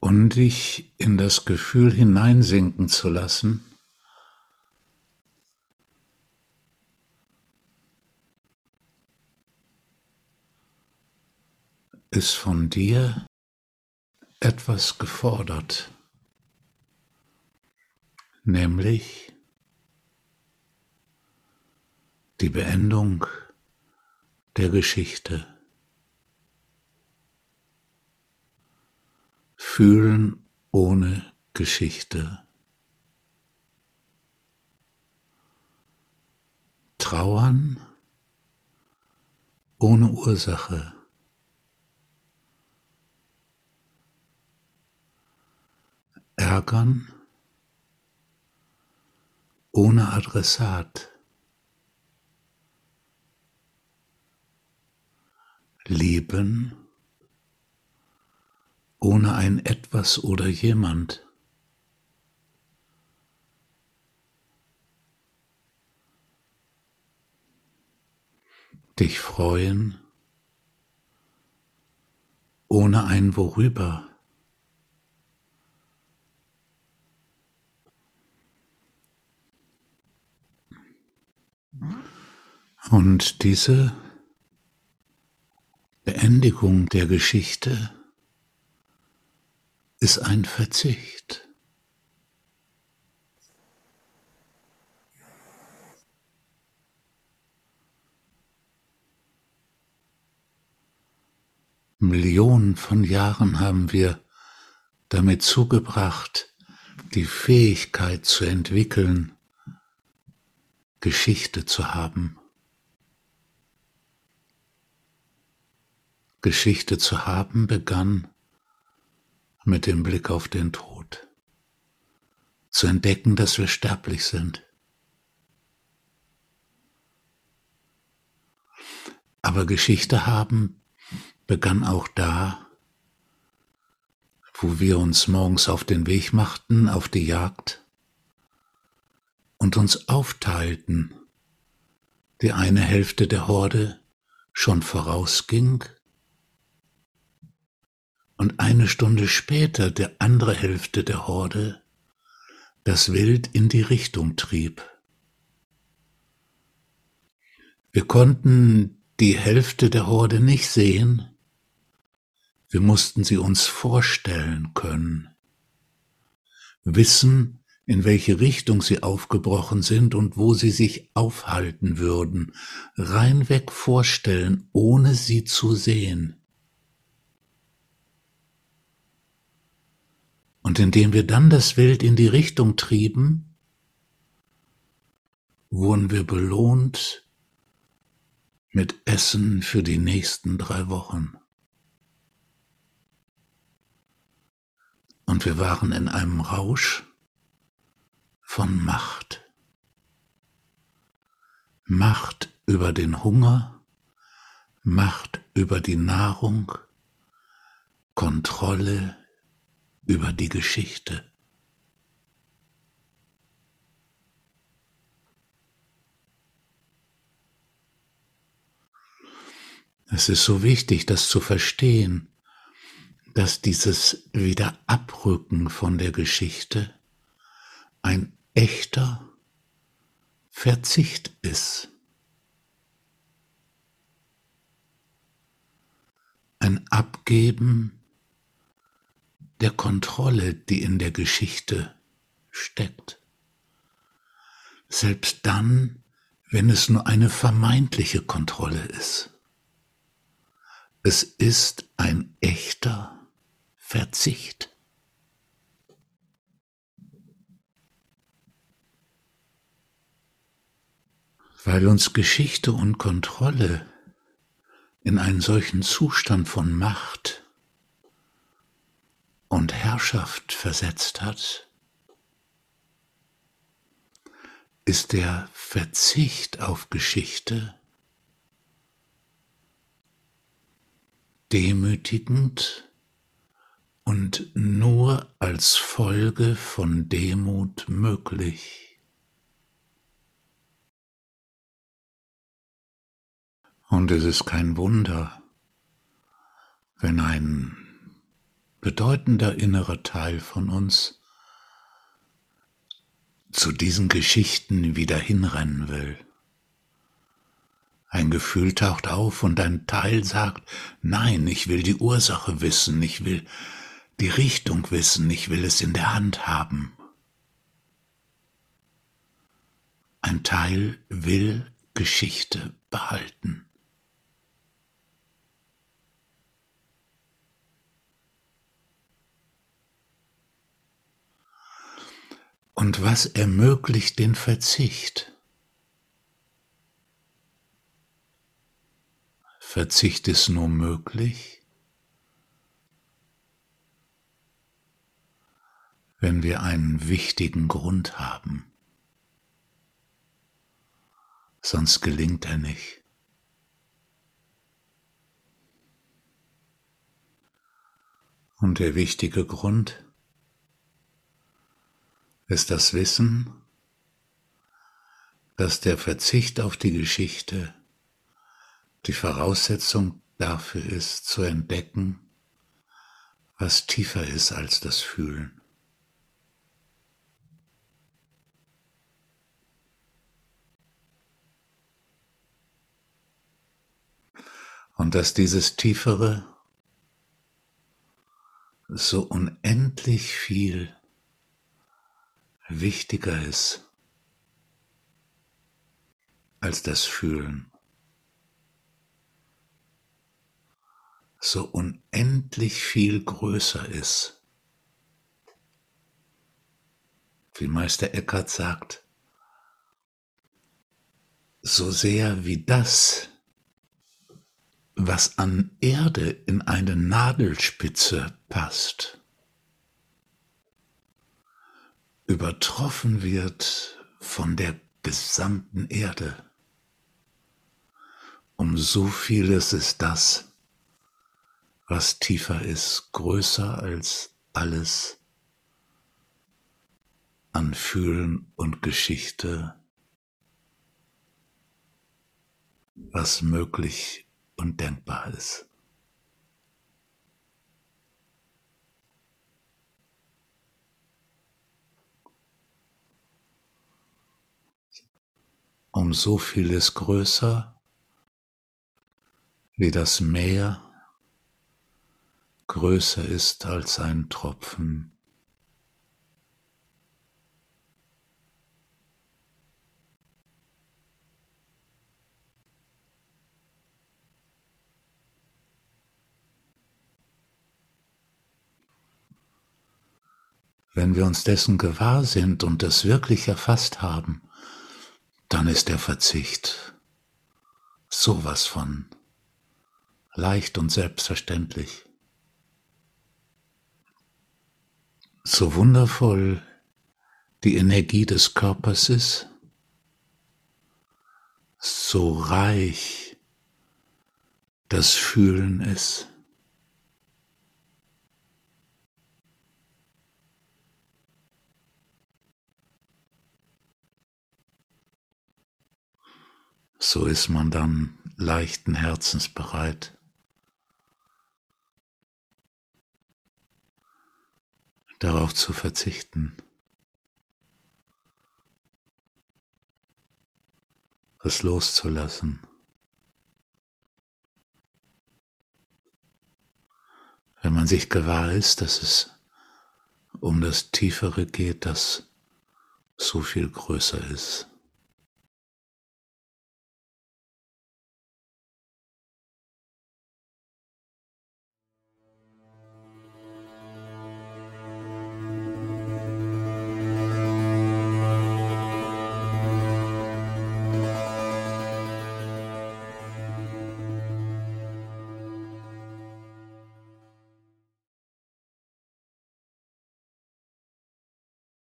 und dich in das Gefühl hineinsinken zu lassen, ist von dir etwas gefordert, nämlich die Beendung der Geschichte. Fühlen ohne Geschichte. Trauern ohne Ursache. Ärgern ohne Adressat. Lieben ohne ein etwas oder jemand. Dich freuen ohne ein Worüber. Und diese Beendigung der Geschichte ist ein Verzicht. Millionen von Jahren haben wir damit zugebracht, die Fähigkeit zu entwickeln, Geschichte zu haben. Geschichte zu haben begann mit dem Blick auf den Tod, zu entdecken, dass wir sterblich sind. Aber Geschichte haben begann auch da, wo wir uns morgens auf den Weg machten, auf die Jagd und uns aufteilten. Die eine Hälfte der Horde schon vorausging und eine Stunde später der andere Hälfte der Horde das Wild in die Richtung trieb. Wir konnten die Hälfte der Horde nicht sehen, wir mussten sie uns vorstellen können, wissen, in welche Richtung sie aufgebrochen sind und wo sie sich aufhalten würden, reinweg vorstellen, ohne sie zu sehen. Und indem wir dann das Wild in die Richtung trieben, wurden wir belohnt mit Essen für die nächsten drei Wochen. Und wir waren in einem Rausch von Macht. Macht über den Hunger, Macht über die Nahrung, Kontrolle über die Geschichte. Es ist so wichtig, das zu verstehen, dass dieses Wiederabrücken von der Geschichte ein echter Verzicht ist. Ein Abgeben der Kontrolle, die in der Geschichte steckt. Selbst dann, wenn es nur eine vermeintliche Kontrolle ist. Es ist ein echter Verzicht. Weil uns Geschichte und Kontrolle in einen solchen Zustand von Macht Herrschaft versetzt hat, ist der Verzicht auf Geschichte demütigend und nur als Folge von Demut möglich. Und es ist kein Wunder, wenn ein bedeutender innerer Teil von uns zu diesen Geschichten wieder hinrennen will. Ein Gefühl taucht auf und ein Teil sagt, nein, ich will die Ursache wissen, ich will die Richtung wissen, ich will es in der Hand haben. Ein Teil will Geschichte behalten. Und was ermöglicht den Verzicht? Verzicht ist nur möglich, wenn wir einen wichtigen Grund haben. Sonst gelingt er nicht. Und der wichtige Grund ist das Wissen, dass der Verzicht auf die Geschichte die Voraussetzung dafür ist, zu entdecken, was tiefer ist als das Fühlen. Und dass dieses Tiefere so unendlich viel wichtiger ist als das Fühlen. So unendlich viel größer ist. Wie Meister Eckhart sagt, so sehr wie das, was an Erde in eine Nadelspitze passt, übertroffen wird von der gesamten Erde. Um so vieles ist das, was tiefer ist, größer als alles an Fühlen und Geschichte, was möglich und denkbar ist. Um so vieles größer wie das Meer größer ist als ein Tropfen. Wenn wir uns dessen gewahr sind und es wirklich erfasst haben, dann ist der Verzicht sowas von leicht und selbstverständlich. So wundervoll die Energie des Körpers ist, so reich das Fühlen ist. So ist man dann leichten Herzens bereit. darauf zu verzichten, es loszulassen. Wenn man sich gewahr ist, dass es um das Tiefere geht, das so viel größer ist.